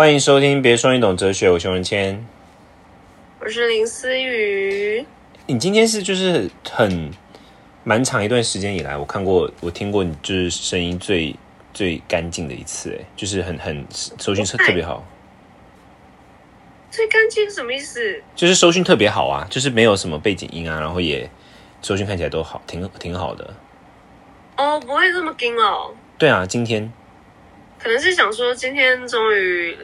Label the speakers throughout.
Speaker 1: 欢迎收听《别说你懂哲学》，我熊仁谦。
Speaker 2: 我是林思雨。
Speaker 1: 你今天是就是很蛮长一段时间以来，我看过我听过你就是声音最最干净的一次，哎，就是很很收讯特特别好。
Speaker 2: 最干净什么意思？
Speaker 1: 就是收讯特别好啊，就是没有什么背景音啊，然后也收讯看起来都好，挺挺好的。
Speaker 2: 哦，不会这么惊哦。
Speaker 1: 对啊，今天
Speaker 2: 可能是想说，今天终于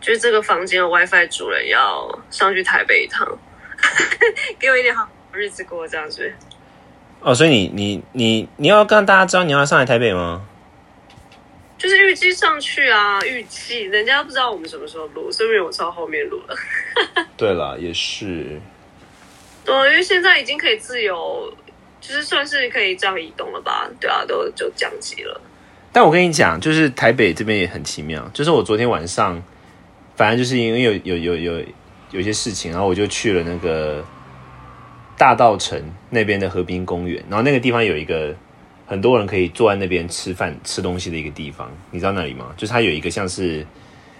Speaker 2: 就是这个房间的 WiFi 主人要上去台北一趟，给我一点好日子过，这样子。
Speaker 1: 哦，所以你你你你要让大家知道你要上来台北吗？
Speaker 2: 就是预计上去啊，预计人家不知道我们什么时候录，所以我超后面录了。
Speaker 1: 对了，也是。
Speaker 2: 对，因为现在已经可以自由，就是算是可以这样移动了吧？对啊，都就降级了。
Speaker 1: 但我跟你讲，就是台北这边也很奇妙。就是我昨天晚上，反正就是因为有有有有有些事情，然后我就去了那个大道城那边的河滨公园，然后那个地方有一个。很多人可以坐在那边吃饭、吃东西的一个地方，你知道那里吗？就是它有一个像是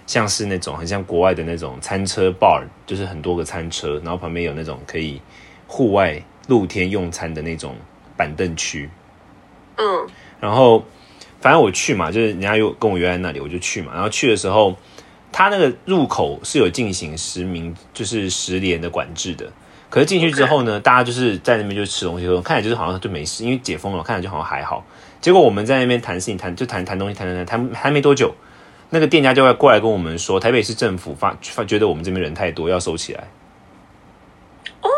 Speaker 1: 像是那种很像国外的那种餐车 bar，就是很多个餐车，然后旁边有那种可以户外露天用餐的那种板凳区。
Speaker 2: 嗯，
Speaker 1: 然后反正我去嘛，就是人家又跟我约在那里，我就去嘛。然后去的时候，他那个入口是有进行实名，就是十连的管制的。可是进去之后呢，大家就是在那边就吃东西，看起来就是好像就没事，因为解封了，看起来就好像还好。结果我们在那边谈事情，谈就谈谈东西，谈谈谈，谈还没多久，那个店家就会过来跟我们说，台北市政府发发觉得我们这边人太多，要收起来。
Speaker 2: 哦，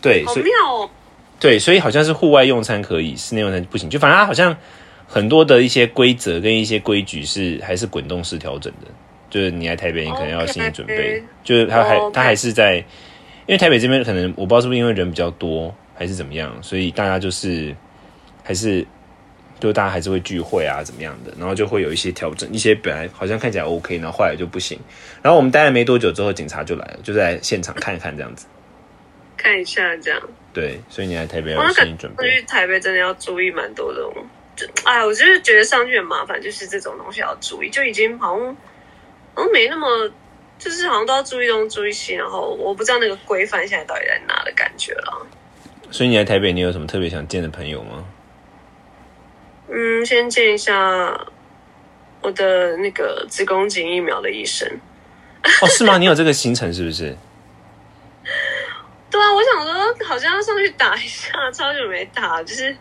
Speaker 1: 对，
Speaker 2: 好妙哦。
Speaker 1: 对，所以好像是户外用餐可以，室内用餐不行。就反正好像很多的一些规则跟一些规矩是还是滚动式调整的，就是你来台北，你可能要心理准备，就是他还他还是在。因为台北这边可能我不知道是不是因为人比较多还是怎么样，所以大家就是还是就大家还是会聚会啊怎么样的，然后就会有一些调整，一些本来好像看起来 OK，然后后来就不行。然后我们待了没多久之后，警察就来了，就在现场看一看这样子，
Speaker 2: 看一下这样。
Speaker 1: 对，所以你来台北要心理准备。
Speaker 2: 去台北真的要注意蛮多的，就哎，我就是觉得上去很麻烦，就是这种东西要注意，就已经好像好像没那么。就是好像都要注意东注意西，然后我不知道那个规范现在到底在哪的感觉了。
Speaker 1: 所以你来台北，你有什么特别想见的朋友吗？
Speaker 2: 嗯，先见一下我的那个子宫颈疫苗的医生。
Speaker 1: 哦，是吗？你有这个行程是不是？
Speaker 2: 对啊，我想说好像要上去打一下，超久没打，就是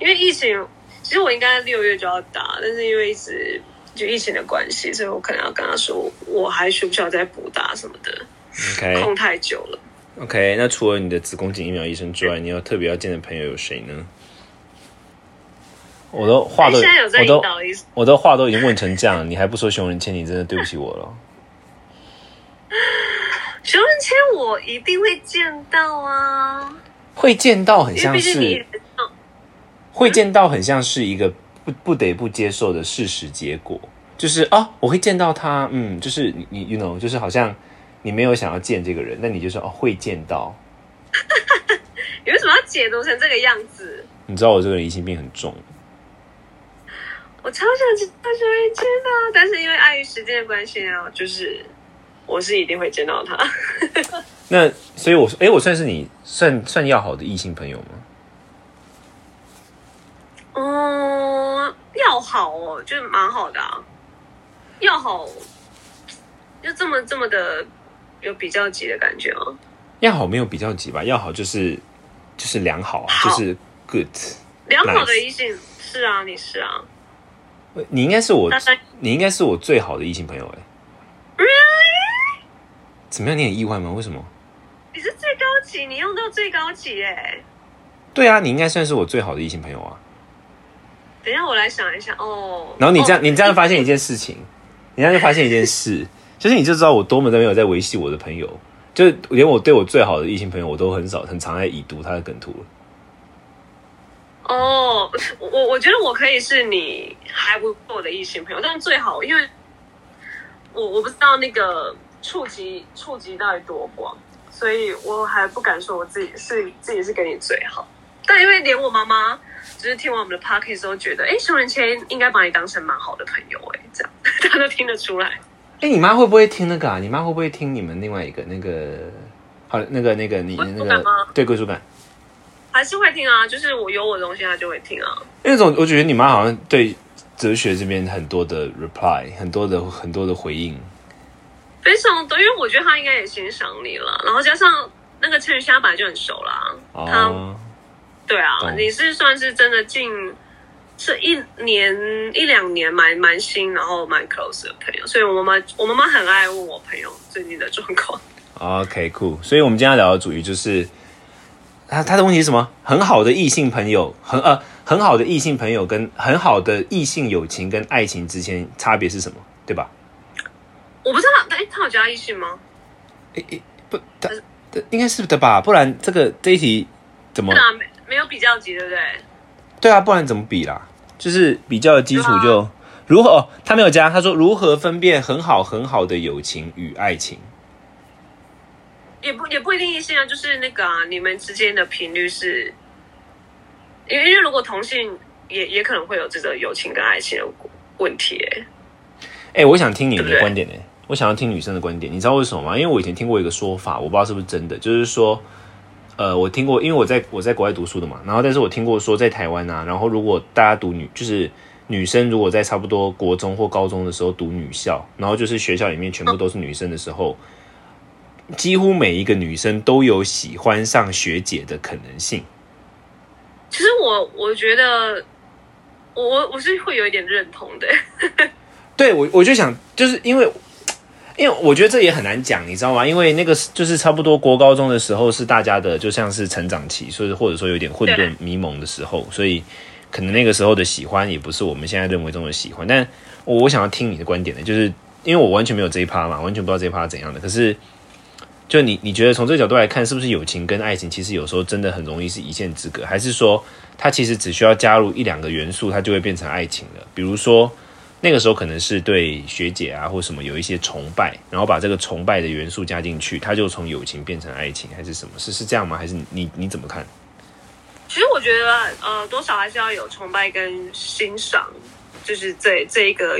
Speaker 2: 因为疫情。其实我应该六月就要打，但是因为一直。就疫情的关系，所以我可能要跟他说，我还需不需要再补打什么的
Speaker 1: ？OK，
Speaker 2: 空太久了。
Speaker 1: OK，那除了你的子宫颈疫苗医生之外，你有特别要见的朋友有谁呢？我都话都，我都，我的话都已经问成这样，你还不说熊仁谦，你真的对不起我了。
Speaker 2: 熊仁谦，我一定会见到啊！
Speaker 1: 会见到，很像是，会见到，很像是一个。不不得不接受的事实结果，就是啊，我会见到他，嗯，就是你你 you know，就是好像你没有想要见这个人，那你就说哦会见到。
Speaker 2: 你为什么要解读成这个样子？
Speaker 1: 你知道我这个人疑心病很重。
Speaker 2: 我超想见到熊仁谦的，但是因为碍于时间的关系啊，就是我是一定会见到他。
Speaker 1: 那所以我说，哎，我算是你算算要好的异性朋友吗？
Speaker 2: 嗯，要好哦，就蛮好的啊。要好，就这么这么的有比较级的感觉哦？
Speaker 1: 要好没有比较级吧？要好就是就是良好啊，就是 good。
Speaker 2: 良好的异性是啊，你是啊。
Speaker 1: 你应该是我，你应该是我最好的异性朋友哎。
Speaker 2: Really？
Speaker 1: 怎么样？你很意外吗？为什么？
Speaker 2: 你是最高级，你用到最高级哎。
Speaker 1: 对啊，你应该算是我最好的异性朋友啊。
Speaker 2: 等一下，我来想一下哦。
Speaker 1: 然后你这样，你这样发现一件事情，你这样就发现一件事，就是你就知道我多么的没有在维系我的朋友，就连我对我最好的异性朋友，我都很少很常在已读他的梗图了。
Speaker 2: 哦，我我觉得我可以是你还不错的异性朋友，但最好，因为我我不知道那个触及触及到底多广，所以我还不敢说我自己是自己是跟你最好。但因为连我妈妈。就是听完我们的 podcast 都觉得，哎，熊仁谦应该把你当成蛮好的朋友，哎，这样 他都听得出来。
Speaker 1: 哎、你妈会不会听那个啊？你妈会不会听你们另外一个那个好那个那个你那个对归属感？
Speaker 2: 还是会听啊，就是我有我的东西，她就会听啊。
Speaker 1: 那种我觉得你妈好像对哲学这边很多的 reply，很多的很多的回应。
Speaker 2: 非常多，因为我觉得她应该也欣赏你了，然后加上那个陈宇虾本来就很熟啦，他
Speaker 1: 哦，
Speaker 2: 对啊，
Speaker 1: 懂
Speaker 2: 你是算是真的近这一年一两年蛮蛮新，然后蛮 close 的朋友，所以我妈妈我妈妈很爱问我朋友最近的状况。
Speaker 1: OK，酷。所以我们今天要聊的主题就是，他他的问题是什么？很好的异性朋友，很呃很好的异性朋友跟很好的异性友情跟爱情之间差别是什么？对吧？
Speaker 2: 我不知道，哎，他有加异性吗？
Speaker 1: 诶诶，不，他他应该是的吧？不然这个这一题怎么
Speaker 2: 对？啊，没没有比较级，对不对？
Speaker 1: 对啊，不然怎么比啦？就是比较的基础就、如何、哦？他没有加，他说如何分辨很好很好的友情与爱情？
Speaker 2: 也不也不一定异性啊，就是那个啊，你们之间的频率是，因为因为如果同性也也可能会有这个友情跟爱情的问题、哎，
Speaker 1: 哎、我想听你的观点呢、我想要听女生的观点，你知道为什么吗？因为我以前听过一个说法，我不知道是不是真的，就是说，呃，我听过，因为我在我在国外读书的嘛，然后但是我听过说，在台湾啊，然后如果大家读女，就是女生如果在差不多国中或高中的时候读女校，然后就是学校里面全部都是女生的时候，几乎每一个女生都有喜欢上学姐的可能性。
Speaker 2: 其实我我觉得我我我是会有一点认同的、
Speaker 1: 对我，我就想，就是因为，因为我觉得这也很难讲，你知道吗？因为那个就是差不多国高中的时候是大家的就像是成长期，所以或者说有点混沌迷蒙的时候，所以可能那个时候的喜欢也不是我们现在认为中的喜欢。但我我想要听你的观点呢，就是因为我完全没有这一趴嘛，完全不知道这一趴怎样的。可是，就你你觉得从这个角度来看，是不是友情跟爱情其实有时候真的很容易是一线之隔？还是说它其实只需要加入一两个元素，它就会变成爱情了？比如说。那个时候可能是对学姐啊或什么有一些崇拜，然后把这个崇拜的元素加进去，它就从友情变成爱情，还是什么？是是这样吗？还是你你你怎么看？
Speaker 2: 其实我觉得呃，多少还是要有崇拜跟欣赏，就是这这一个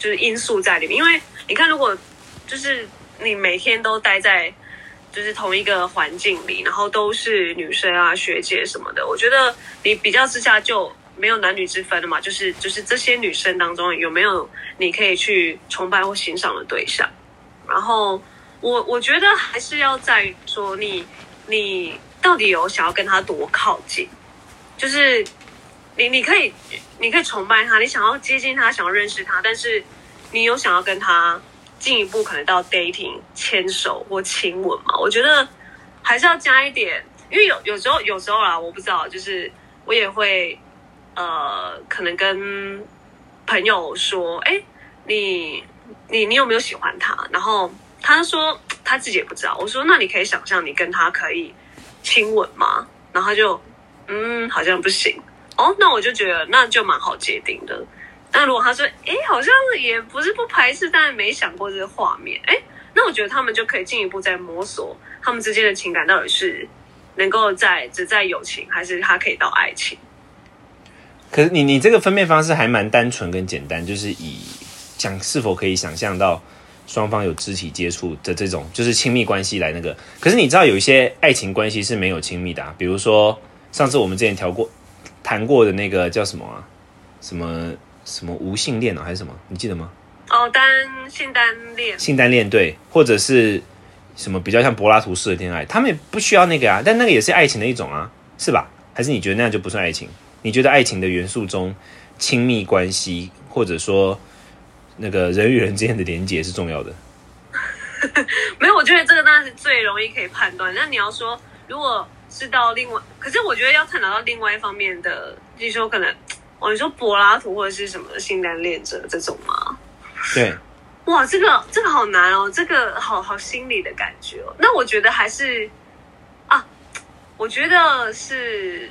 Speaker 2: 就是因素在里面。因为你看，如果就是你每天都待在就是同一个环境里，然后都是女生啊、学姐什么的，我觉得你比较之下就没有男女之分的嘛。就是就是这些女生当中有没有你可以去崇拜或欣赏的对象？然后我我觉得还是要在于说你你到底有想要跟他多靠近，就是你你可以你可以崇拜他，你想要接近他，想要认识他，但是你有想要跟他进一步可能到 dating 牵手或亲吻嘛？我觉得还是要加一点，因为有有时候有时候啦，我不知道，就是我也会呃，可能跟朋友说，哎，你你你有没有喜欢他？然后他说他自己也不知道。我说那你可以想象你跟他可以亲吻吗？然后他就嗯，好像不行。哦，那我就觉得那就蛮好界定的。那如果他说，哎，好像也不是不排斥，但没想过这个画面，哎，那我觉得他们就可以进一步再摸索他们之间的情感到底是能够在只在友情，还是他可以到爱情。
Speaker 1: 可是你你这个分辨方式还蛮单纯跟简单，就是以想是否可以想象到双方有肢体接触的这种就是亲密关系来那个。可是你知道有一些爱情关系是没有亲密的、啊，比如说上次我们之前调过谈过的那个叫什么啊？什么什么无性恋哦，还是什么？你记得吗？
Speaker 2: 哦，单性单恋，
Speaker 1: 性单恋对，或者是什么比较像柏拉图式的恋爱，他们也不需要那个啊，但那个也是爱情的一种啊，是吧？还是你觉得那样就不算爱情？你觉得爱情的元素中，亲密关系或者说那个人与人之间的连接是重要的？
Speaker 2: 没有，我觉得这个当然是最容易可以判断。那你要说，如果是到另外，可是我觉得要探讨到另外一方面的，就是说可能，哦，你说柏拉图或者是什么性单恋者这种吗？
Speaker 1: 对，
Speaker 2: 哇，这个这个好难哦，这个好好心理的感觉哦。那我觉得还是啊，我觉得是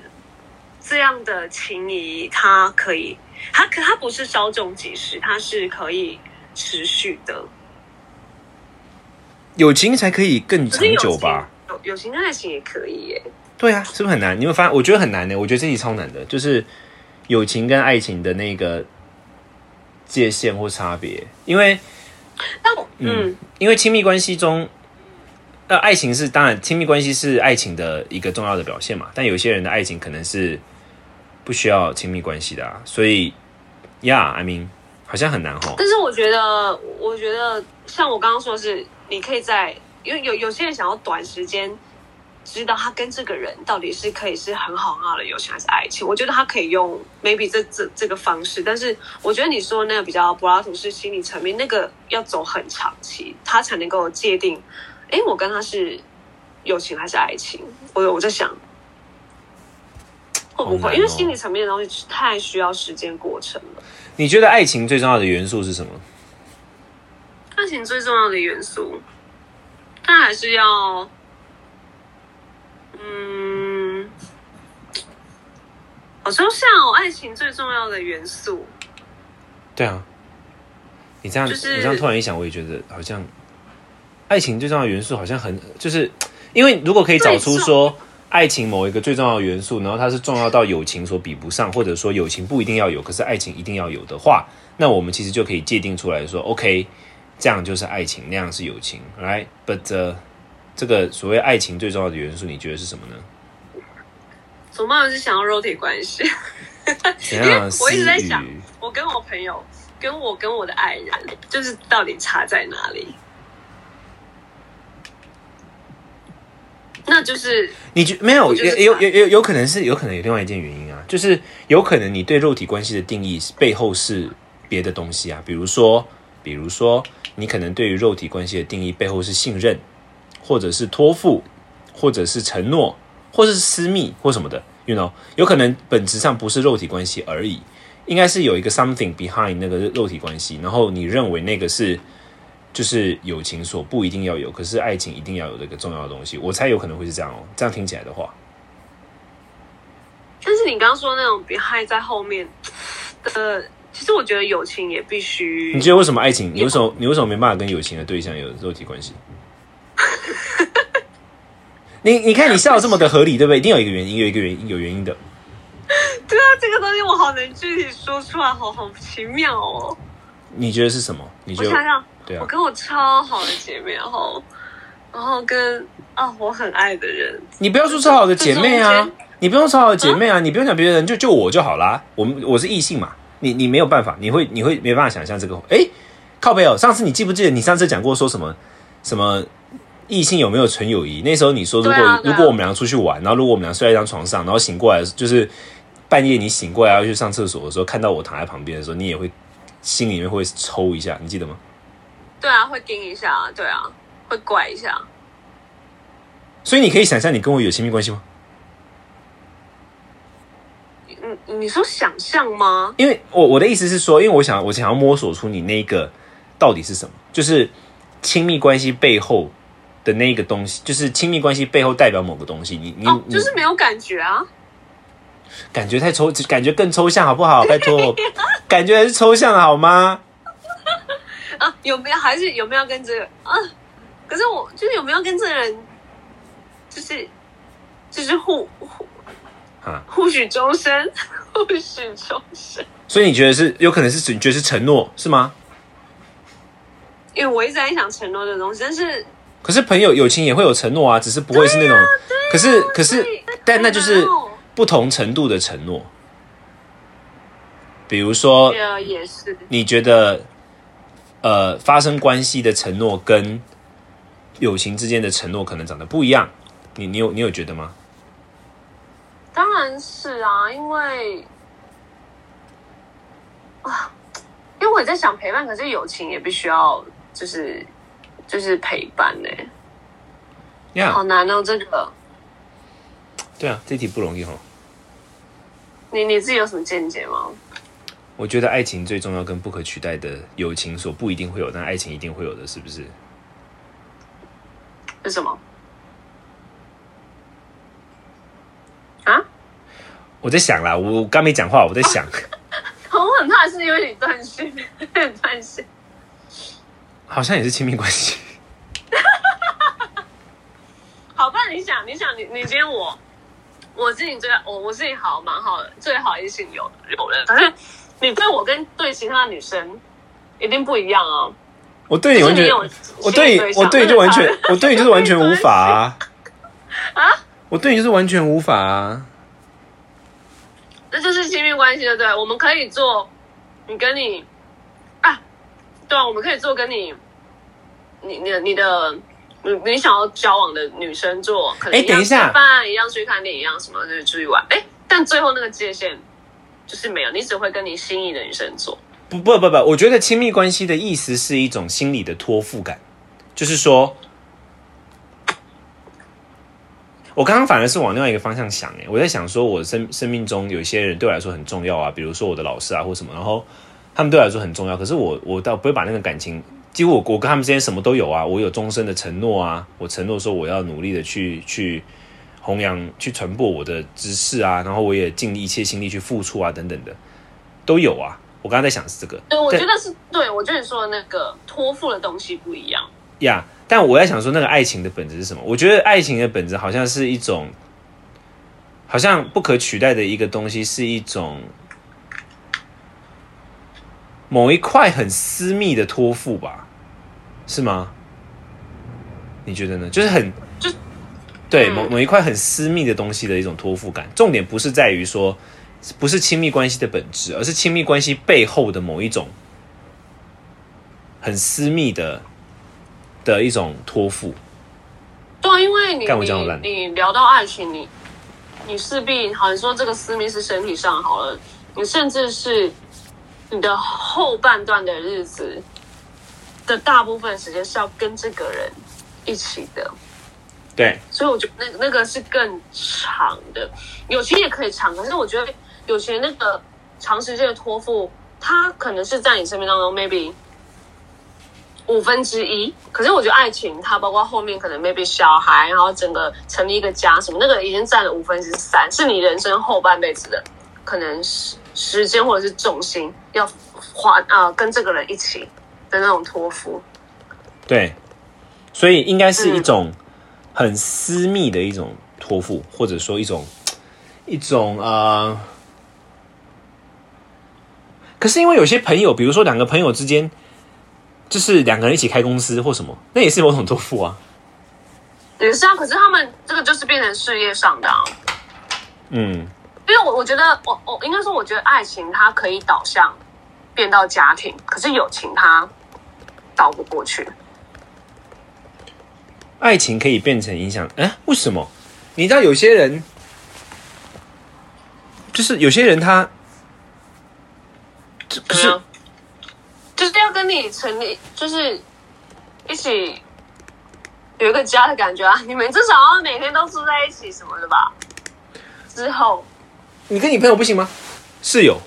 Speaker 2: 这样的情谊，它可以，它可它不是稍纵即逝，它是可以持续的。
Speaker 1: 友情才可以更长久吧？？
Speaker 2: 友友情跟爱情也可以耶。
Speaker 1: 对啊，是不是很难？你有没有发现？我觉得很难呢。我觉得这题超难的，就是友情跟爱情的那个界限或差别。因为
Speaker 2: 嗯，
Speaker 1: 因为亲密关系中，呃，爱情是当然，亲密关系是爱情的一个重要的表现嘛。但有些人的爱情可能是不需要亲密关系的啊，所以，Yeah，I mean，好像很难哦。
Speaker 2: 但是我觉得，我觉得像我刚刚说的是，你可以在，因为有有些人想要短时间知道他跟这个人到底是可以是很好很好的友情还是爱情。我觉得他可以用 maybe 这这这个方式，但是我觉得你说那个比较柏拉图式心理层面，那个要走很长期，他才能够界定，哎，我跟他是友情还是爱情？我我在想。会不会？
Speaker 1: 哦
Speaker 2: 因为心理层面的东西太需要时间过程了。
Speaker 1: 你觉得爱情最重要的元素是什么？
Speaker 2: 爱情最重要的元素，但还是要，嗯，好抽象哦。爱情最重要的元素，
Speaker 1: 对啊，你这样、
Speaker 2: 就是
Speaker 1: 你这样突然一想，我也觉得好像爱情最重要的元素好像很就是，因为如果可以找出说爱情某一个最重要的元素，然后它是重要到友情所比不上，或者说友情不一定要有，可是爱情一定要有的话，那我们其实就可以界定出来说，OK，这样就是爱情，那样是友情，right？But、uh, 这个所谓爱情最重要的元素，你觉得是什么呢？
Speaker 2: 总办是想要肉体关系。
Speaker 1: 因为
Speaker 2: 我一直在想？我跟我朋友，跟我跟我的爱人，就是到底差在哪里？那就是
Speaker 1: 你觉没有有有有有可能是有可能有另外一件原因啊，就是有可能你对肉体关系的定义背后是别的东西啊，比如说比如说你可能对于肉体关系的定义背后是信任，或者是托付，或者是承诺，或者是私密或什么的，you know，有可能本质上不是肉体关系而已，应该是有一个 something behind 那个肉体关系，然后你认为那个是。就是友情所不一定要有，可是爱情一定要有的一个重要的东西，我猜有可能会是这样哦。这样听起来的话，
Speaker 2: 但是你刚刚说那种 behind 在后面呃，其实我觉得友情也必须
Speaker 1: 你觉得为什么爱情？你为什么你为什么没办法跟友情的对象有肉体关系？你你看你笑得这么的合理，对不对？一定有一个原因，有一个原因，有原因的。
Speaker 2: 对啊，这个东西我好能具体说出来，好好奇妙哦。
Speaker 1: 你觉得是什么？你觉得
Speaker 2: 我想想，
Speaker 1: 对啊
Speaker 2: 我？跟我超好的姐妹，然后然后跟啊我很爱的人，
Speaker 1: 你不要说超好的姐妹
Speaker 2: 这
Speaker 1: 啊，你不用超好的姐妹啊，你不用讲别人，就就我就好啦。我们我是异性嘛，你你没有办法，你会你会没办法想象这个。哎，靠背哦，上次你记不记得你上次讲过说什么什么异性有没有纯友谊？那时候你说如果、
Speaker 2: 啊啊
Speaker 1: 如果我们俩出去玩，然后如果我们俩睡在一张床上，然后醒过来就是半夜你醒过来要去上厕所的时候，看到我躺在旁边的时候，你也会心里面会抽一下，你记得吗？
Speaker 2: 对啊，会盯一下，对啊，会怪一下。
Speaker 1: 所以你可以想象你跟我有亲密关系吗？
Speaker 2: 你，你说想象吗？
Speaker 1: 因为我我的意思是说，因为我想我想要摸索出你那个到底是什么，就是亲密关系背后的那个东西，就是亲密关系背后代表某个东西。你你、
Speaker 2: 哦，就是没有感觉啊。
Speaker 1: 感觉太抽，感觉更抽象好不好？拜托，感觉还是抽象好吗？
Speaker 2: 啊，有没有还是有没有跟这个啊？可是我就是有没有跟这个人，就是就是互互
Speaker 1: 啊，
Speaker 2: 互许终身，互许终身。
Speaker 1: 所以你觉得是有可能是你觉得是承诺是吗？
Speaker 2: 因为我一直在想承诺这个东西，但是
Speaker 1: 可是朋友友情也会有承诺啊，只是不会是那种。可是可是，但那就是不同程度的承诺。比如说。你觉得，呃，发生关系的承诺跟友情之间的承诺可能长得不一样，你你有你有觉得吗？
Speaker 2: 当然是啊，因为啊，因为我也在想陪伴，可是友情也必须要就是就是陪伴呢、
Speaker 1: 呀、
Speaker 2: 好难哦，这个。
Speaker 1: 对啊，这题不容易哦。
Speaker 2: 你你自己有什么见解吗？
Speaker 1: 我觉得爱情最重要跟不可取代的友情所不一定会有，但爱情一定会有的，是不是？
Speaker 2: 是什么？啊？
Speaker 1: 我在想啦，我我刚没讲话，我在想，
Speaker 2: 我很怕是因为你断线，断线。
Speaker 1: 好像也是亲密关系。
Speaker 2: 好，不然你想，你想，你你今天我，我自己最我我自己好蛮好的，最好也是有有人，可是你对我跟对其他女生一定不一样啊。
Speaker 1: 我对你完全我对你我对你就完全，我对你就是完全无法啊！
Speaker 2: 啊，
Speaker 1: 我对你就是完全无法啊！
Speaker 2: 那就是亲密关系，对不对？我们可以做，你跟你啊，对啊，我们可以做跟你，你你你的你你想要交往的女生做，可能
Speaker 1: 一下
Speaker 2: 样吃饭，一样去看电影，一样什么就是出去玩，哎，但最后那个界限就是没有，你只会跟你心仪的女生做。
Speaker 1: 不不不不，我觉得亲密关系的意思是一种心理的托付感，就是说，我刚刚反而是往另外一个方向想，哎，我在想说，我生生命中有一些人对我来说很重要啊，比如说我的老师啊或什么，然后他们对我来说很重要，可是我我倒不会把那个感情，几乎我我跟他们之间什么都有啊，我有终身的承诺啊，我承诺说我要努力的去去弘扬、去传播我的知识啊，然后我也尽一切心力去付出啊，等等的都有啊。我刚刚在想是这个，
Speaker 2: 对，我觉得是对，我觉得你说的那个托付的东西不一样。
Speaker 1: 呀但我在想说，那个爱情的本质是什么？我觉得爱情的本质好像是一种，好像不可取代的一个东西，是一种某一块很私密的托付吧？是吗？你觉得呢？就是很
Speaker 2: 就
Speaker 1: 对
Speaker 2: 嗯
Speaker 1: 某某一块很私密的东西的一种托付感。重点不是在于说，不是亲密关系的本质，而是亲密关系背后的某一种很私密的的一种托付。
Speaker 2: 对啊，因为你你聊到爱情，你你势必好像说这个私密是身体上好了，你甚至是你的后半段的日子的大部分时间是要跟这个人一起的，
Speaker 1: 对，
Speaker 2: 所以我觉得那那个是更长的，友情也可以长，可是我觉得友情那个长时间的托付，它可能是在你生命当中 maybe 五分之一，可是我觉得爱情它包括后面可能 maybe 小孩，然后整个成立一个家什么，那个已经占了五分之三，是你人生后半辈子的可能时时间或者是重心要花啊、跟这个人一起的那种托付。
Speaker 1: 对，所以应该是一种很私密的一种托付，或者说一种一种呃。可是因为有些朋友，比如说两个朋友之间，就是两个人一起开公司或什么，那也是某种托付啊。
Speaker 2: 也是啊，可是他们这个就是变成事业上的、啊。
Speaker 1: 嗯，
Speaker 2: 因为我我觉得我我应该说，我觉得爱情它可以导向变到家庭，可是友情它倒不过去。
Speaker 1: 爱情可以变成影响，哎，为什么？你知道有些人，就是有些人他，这可是？
Speaker 2: 就是要跟你成立，就是一起有一个家的感觉啊！你们至少要每天都住在一起什么的吧？之后
Speaker 1: 你跟你朋友不行吗？室友，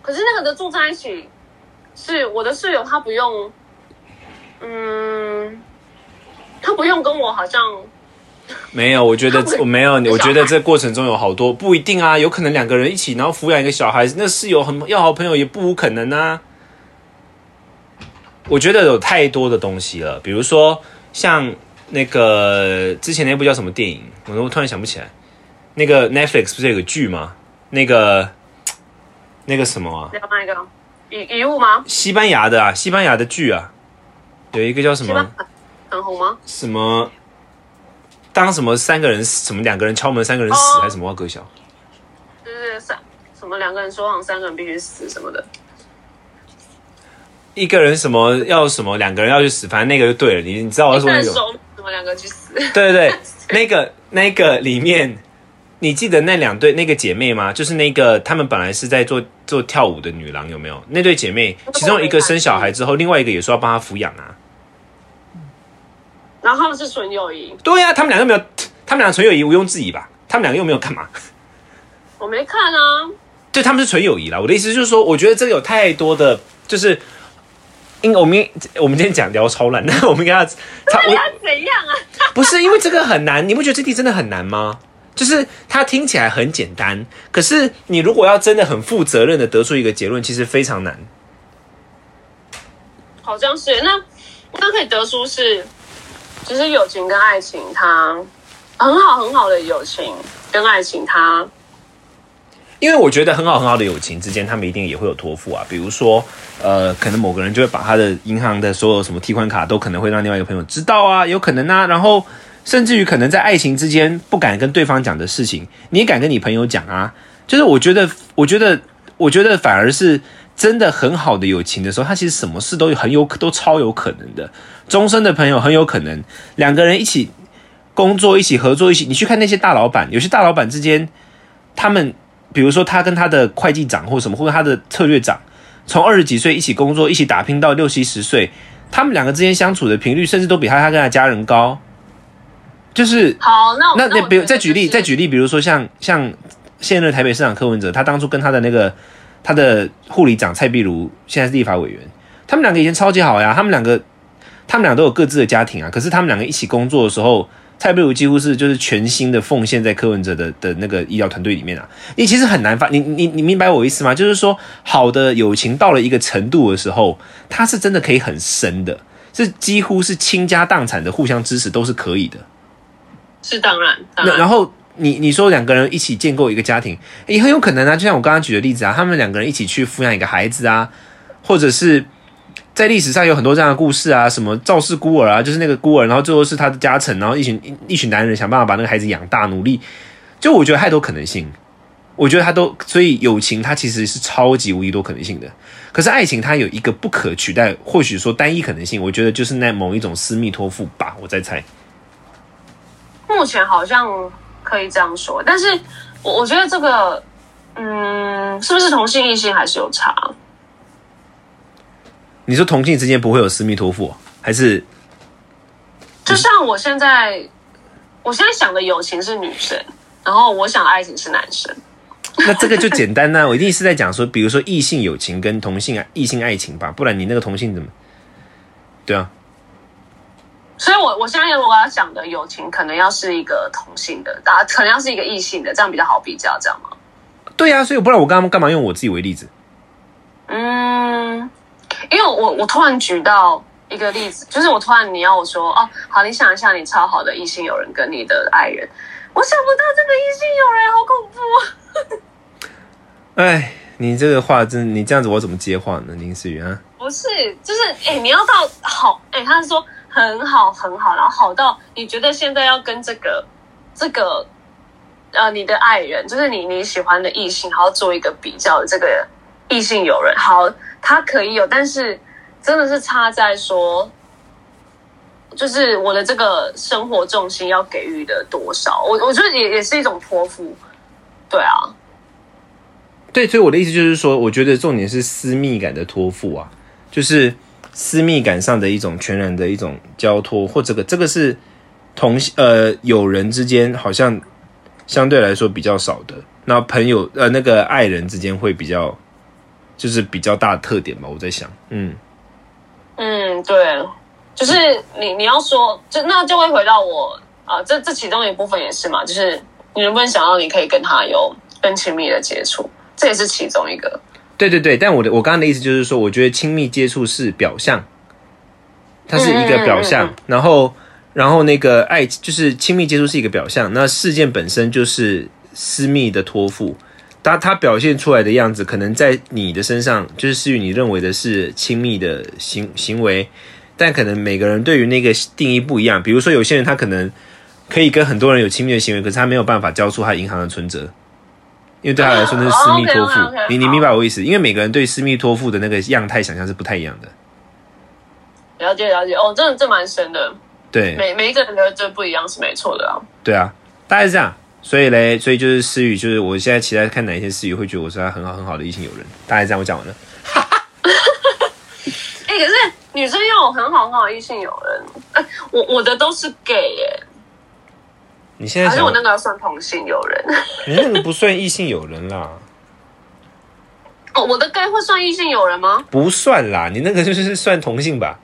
Speaker 2: 可是那个的住在一起，是我的室友，他不用，嗯，他不用跟我好像
Speaker 1: 没有，我觉得我没有，我觉得这过程中有好多不一定啊，有可能两个人一起，然后抚养一个小孩子，那室友很要好朋友也不无可能啊。我觉得有太多的东西了，比如说像那个之前那部叫什么电影，我都突然想不起来。那个 Netflix 不是有个剧吗？那个那个什么啊，
Speaker 2: 聊那个遗遗物吗？
Speaker 1: 西班牙的啊，西班牙的剧啊，有一个叫什么
Speaker 2: 很红吗？
Speaker 1: 什么，当什么三个人什么两个人敲门，三个人死、
Speaker 2: 哦
Speaker 1: 还是什么话歌小？
Speaker 2: 就是三什么两个人说谎，三个人必须死什么的。
Speaker 1: 一个人什么要什么，两个人要去死，反正那个就对了。你你知道我说那种？
Speaker 2: 什么两个去死？
Speaker 1: 对对对，那个那个里面，你记得那两对那个姐妹吗？就是那个她们本来是在做做跳舞的女郎，有没有？那对姐妹，其中一个生小孩之后，另外一个也说要帮她抚养啊。
Speaker 2: 然后他们是纯友谊，
Speaker 1: 对呀、他们两个没有，他们两个纯友谊毋庸置疑吧？他们两个又没有干嘛？
Speaker 2: 我没看啊。
Speaker 1: 对，他们是纯友谊啦。我的意思就是说，我觉得这个有太多的，就是，因我们我们今天讲聊超烂，那 我们要，他我
Speaker 2: 要怎样啊？
Speaker 1: 不是因为这个很难，你不觉得这题真的很难吗？就是它听起来很简单，可是你如果要真的很负责任的得出一个结论，其实非常难。
Speaker 2: 好像是那那可以得出是，其实友情跟爱情它很好很好的友情跟爱情它
Speaker 1: 因为我觉得很好很好的友情之间，他们一定也会有托付啊。比如说，呃，可能某个人就会把他的银行的所有什么提款卡都可能会让另外一个朋友知道啊，有可能啊。然后甚至于可能在爱情之间不敢跟对方讲的事情，你也敢跟你朋友讲啊。就是我觉得，我觉得，我觉得反而是真的很好的友情的时候，他其实什么事都很有都超有可能的。终身的朋友很有可能两个人一起工作、一起合作、一起。你去看那些大老板，有些大老板之间，他们。比如说，他跟他的会计长或什么，或者他的策略长，从二十几岁一起工作，一起打拼到六七十岁，他们两个之间相处的频率，甚至都比他他跟他家人高。就是
Speaker 2: 好，那
Speaker 1: 那那，比如再举例，再举例，比如说像像现任台北市长柯文哲，他当初跟他的那个他的护理长蔡碧如，现在是立法委员，他们两个以前超级好呀，他们两个他们俩都有各自的家庭啊，可是他们两个一起工作的时候。蔡碧如几乎是就是全心的奉献在柯文哲的的那个医疗团队里面啊，你其实很难发，你你你明白我意思吗？就是说，好的友情到了一个程度的时候，它是真的可以很深的，是几乎是倾家荡产的互相支持都是可以的。
Speaker 2: 是当然，那
Speaker 1: 然后你你说两个人一起建构一个家庭，也很有可能啊，就像我刚刚举的例子啊，他们两个人一起去抚养一个孩子啊，或者是。在历史上有很多这样的故事啊，什么赵氏孤儿啊，就是那个孤儿，然后最后是他的家臣，然后一群一群男人想办法把那个孩子养大，努力。就我觉得太多可能性，我觉得他都，所以友情它其实是超级无敌多可能性的。可是爱情它有一个不可取代，或许说单一可能性，我觉得就是那某一种私密托付吧，我在猜。
Speaker 2: 目前好像可以这样说，但是我我觉得这个，嗯，是不是同性异性还是有差？
Speaker 1: 你说同性之间不会有私密托付，还是？
Speaker 2: 就像我现在，我现在想的友情是女生，然后我想爱情是男生。
Speaker 1: 那这个就简单呢，我一定是在讲说，比如说异性友情跟同性异性爱情吧，不然你那个同性怎么？对啊。
Speaker 2: 所以我我相信如果要讲的友情，可能要是一个同性的，大家可能要是一个异性的，这样比较好比较，这样吗？
Speaker 1: 对呀，所以不然我刚刚干嘛用我自己为例子？
Speaker 2: 嗯。因为我我突然举到一个例子，就是我突然你要我说哦，好，你想一下，你超好的异性友人跟你的爱人，我想不到这个异性友人好恐
Speaker 1: 怖。哎，你这个话真，你这样子我怎么接话呢？林思源啊，
Speaker 2: 不是，就是哎，你要到好，哎，他是说很好很好，然后好到你觉得现在要跟这个这个呃你的爱人，就是你你喜欢的异性，然后做一个比较，这个异性友人好。他可以有，但是真的是差在说，就是我的这个生活重心要给予的多少，我我觉得也也是一种托付，对啊，
Speaker 1: 对，所以我的意思就是说，我觉得重点是私密感的托付啊，就是私密感上的一种全然的一种交托，或这个这个是同呃友人之间好像相对来说比较少的，那朋友呃那个爱人之间会比较。就是比较大的特点吧，我在想，嗯，
Speaker 2: 嗯，对，就是你你要说，就那就会回到我啊，这这其中一部分也是嘛，就是你能不能想到你可以跟他有更亲密的接触，这也是其中一个。
Speaker 1: 对对对，但我的我刚刚的意思就是说，我觉得亲密接触是表象，它是一个表象，然后然后那个爱就是亲密接触是一个表象，那事件本身就是私密的托付。他他表现出来的样子，可能在你的身上就是施予你认为的是亲密的行行为，但可能每个人对于那个定义不一样。比如说，有些人他可能可以跟很多人有亲密的行为，可是他没有办法交出他银行的存折，因为对他来说那是私密托付。你你明白我意思？因为每个人对私密托付的那个样态想象是不太一样的。
Speaker 2: 了解了解哦，真的这蛮深的。
Speaker 1: 对，
Speaker 2: 每每一个人的这不一样是没错的啊。
Speaker 1: 对啊，大概是这样。所以嘞，所以就是思雨，就是我现在期待看哪一些思雨会觉得我是他很好很好的异性友人。大概这样，我讲完了。
Speaker 2: 哎，可是女生要有很好很好的异性友人，哎，我我的都是 gay 耶。
Speaker 1: 你现在
Speaker 2: 还是我那个要算同性友人？
Speaker 1: 你那个不算异性友人啦。
Speaker 2: 哦，我的 gay 会算异性友人吗？
Speaker 1: 不算啦，你那个就是算同性吧。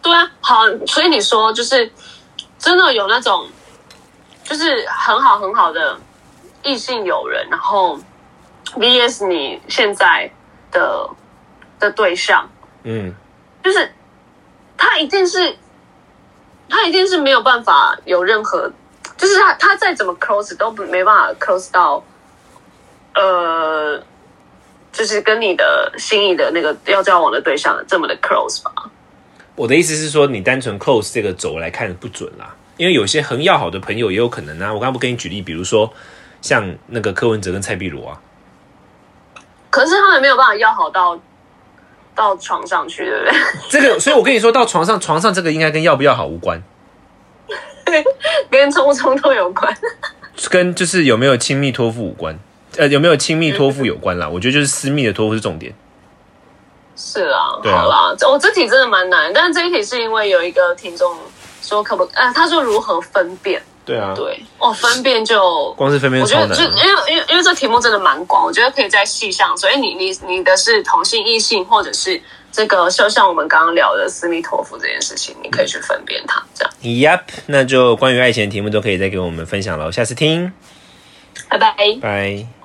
Speaker 2: 对啊，好，所以你说就是真的有那种。就是很好很好的异性友人，然后 VS 你现在的的对象，嗯，就是他一定是他一定是没有办法有任何，就是他他再怎么 close 都没办法 close 到呃，就是跟你的心仪的那个要交往的对象这么的 close 吧。
Speaker 1: 我的意思是说，你单纯 close 这个轴来看不准啦，因为有些很要好的朋友也有可能啊。我刚刚不跟你举例，比如说像那个柯文哲跟蔡碧如啊，
Speaker 2: 可是他们没有办法要好到到床上去，对不对？
Speaker 1: 这个，所以我跟你说到床上，床上这个应该跟要不要好无关，
Speaker 2: 跟冲不冲突有关。
Speaker 1: 跟就是有没有亲密托付无关，呃，有没有亲密托付有关啦。我觉得就是私密的托付是重点。
Speaker 2: 是啊，
Speaker 1: 对啊
Speaker 2: 好啦，这我这题真的蛮难，但是这一题是因为有一个听众说可不，呃，他说如何分辨？
Speaker 1: 对啊，
Speaker 2: 对，哦，分辨就
Speaker 1: 光是分辨
Speaker 2: 我觉得就因。为因为因为这题目真的蛮广，我觉得可以在细上，所以你你你的是同性异性，或者是这个就像我们刚刚聊的斯密托夫这件事情，你可以去分辨它，这样。
Speaker 1: Yep，那就关于爱情的题目都可以再给我们分享喽，下次听，
Speaker 2: 拜拜。
Speaker 1: 拜。